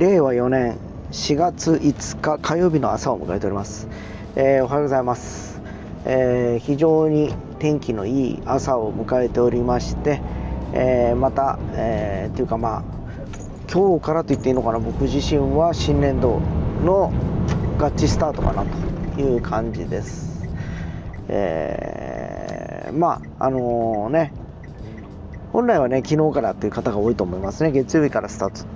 令和4年4月5日火曜日の朝を迎えております、えー、おはようございます、えー、非常に天気のいい朝を迎えておりまして、えー、また、えー、というかまあ今日からと言っていいのかな僕自身は新年度の合致スタートかなという感じです、えー、まああのね本来はね昨日からっていう方が多いと思いますね。月曜日からスタート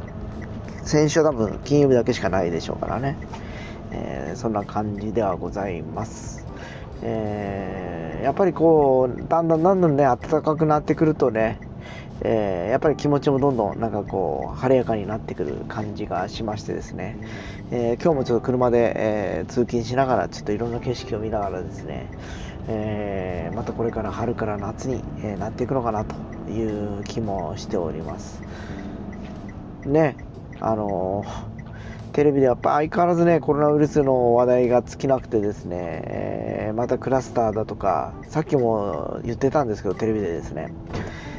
先週は多分金曜日だけしかないでしょうからね、えー、そんな感じではございます。えー、やっぱりこう、だんだんだんだんね、暖かくなってくるとね、えー、やっぱり気持ちもどんどんなんかこう晴れやかになってくる感じがしましてですね、えー、今日もちょっと車で、えー、通勤しながらちょっといろんな景色を見ながらですね、えまたこれから春から夏に、えなっていくのかなという気もしております。ね。あのテレビでやっぱ相変わらずね、コロナウイルスの話題が尽きなくてですね、えー、またクラスターだとか、さっきも言ってたんですけど、テレビでですね、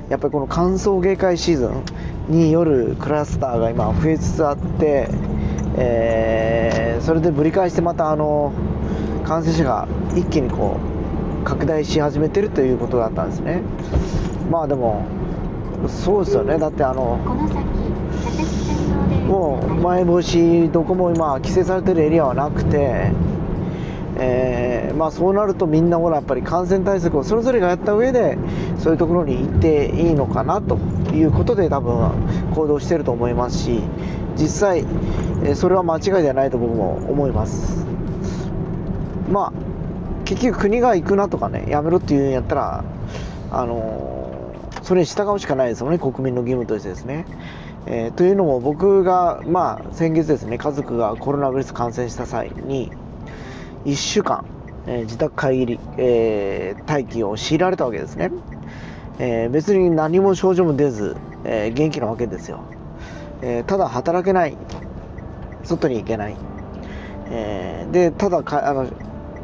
やっぱりこの歓送迎会シーズンによるクラスターが今増えつつあって、えー、それでぶり返してまたあの、感染者が一気にこう、拡大し始めてるということだったんですね。まあでも、そうですよね、だってあの、もう前防止どこも今規制されてるエリアはなくて、えー、まあ、そうなるとみんなほらやっぱり感染対策をそれぞれがやった上でそういうところに行っていいのかなということで多分行動してると思いますし実際、えそれは間違いではないと僕も思います。まあ結局国が行くなとかねやめろっていうんやったらあの、それに従うしかないですよね国民の義務としてですね。えー、というのも僕が、まあ、先月ですね家族がコロナウイルス感染した際に1週間、えー、自宅会議、えー、待機を強いられたわけですね、え別に何も症状も出ず、え元気なわけですよ、えただ働けない外に行けない、えでただかあの、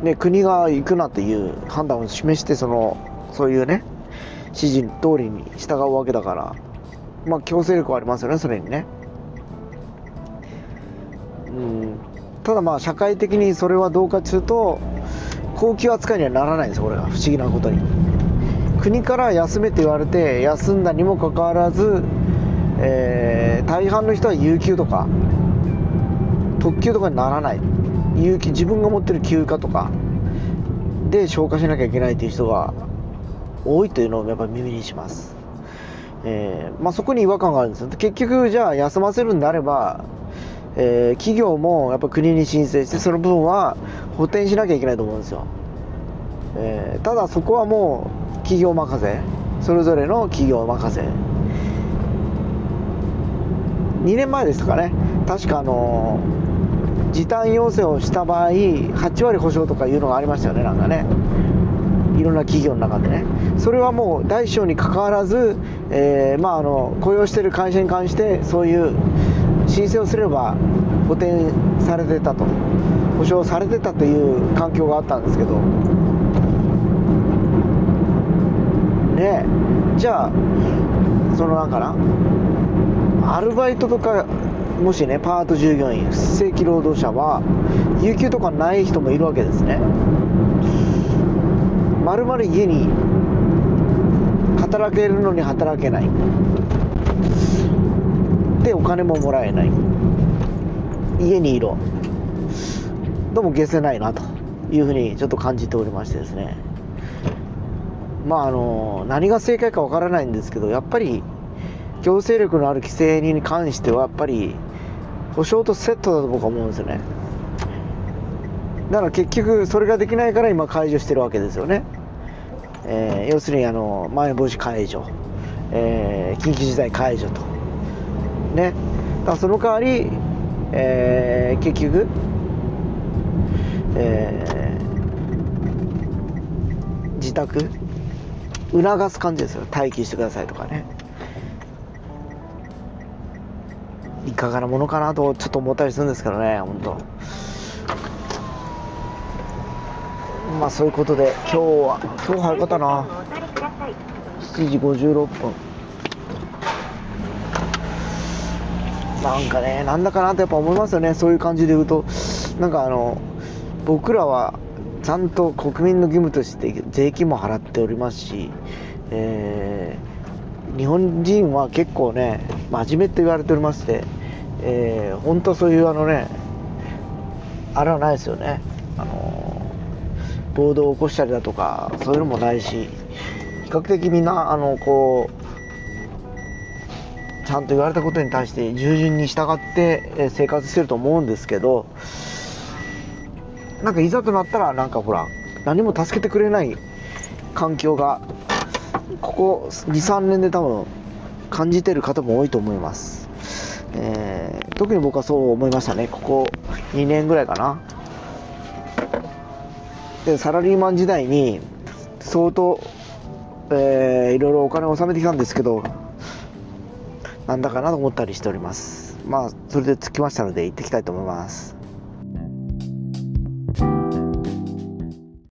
ね、国が行くなという判断を示してそのそういうね指示通りに従うわけだからまあ、強制力はありますよね、それにね。うん、ただまあ、社会的にそれはどうかというと、高級扱いにはならないんですよ、これが不思議なことに。国から休めって言われて、休んだにもかかわらず、えー、大半の人は有給とか、特急とかにならない。有給、自分が持ってる休暇とかで消化しなきゃいけないという人が多いというのをやっぱ耳にします。えー、まあ、そこに違和感があるんですよ。結局じゃあ休ませるんであれば、えー、企業もやっぱ国に申請してその分は補填しなきゃいけないと思うんですよ、えー、ただそこはもう企業任せそれぞれの企業任せ。2年前ですかね。確かあの時短要請をした場合8割保証とかいうのがありましたよねなんかね。いろんな企業の中でね。それはもう大小にかかわらずえー、まあ、あの雇用している会社に関してそういう申請をすれば補填されてたと。保証されてたという環境があったんですけど。ねじゃあそのなんかな。アルバイトとかもしねパート従業員非正規労働者は有給とかない人もいるわけですね。まるまる家に働けるのに働けない。でお金ももらえない。家にいろ。どうも消せないなというふうにちょっと感じておりましてですね。まああの何が正解かわからないんですけどやっぱり強制力のある規制に関してはやっぱり保証とセットだと僕は思うんですよね。だから結局それができないから今解除してるわけですよね。えー、要するにあのまん延防止解除、えー、緊急事態解除と、ね、だその代わり、えー、結局、えー、自宅促す感じですよ。待機してくださいとかね。いかがなものかなとちょっと思ったりするんですけどね本当。まあそういうことで今日は今日早かったな。7時56分。なんかねなんだかなとやっぱ思いますよね。そういう感じで言うと。なんかあの僕らはちゃんと国民の義務として税金も払っておりますし、えー、日本人は結構ね真面目って言われておりまして、えー、本当そういうあのねあれはないですよね。あの暴動を起こしたりだとかそういうのもないし比較的みんなあのこうちゃんと言われたことに対して従順に従って生活してると思うんですけどなんかいざとなったらなんかほら何も助けてくれない環境がここ23年で多分感じてる方も多いと思います、えー、特に僕はそう思いましたね。ここ2年ぐらいかな。でサラリーマン時代に相当、えー、いろいろお金を納めてきたんですけどなんだかなと思ったりしております。まあそれで着きましたので行ってきたいと思います。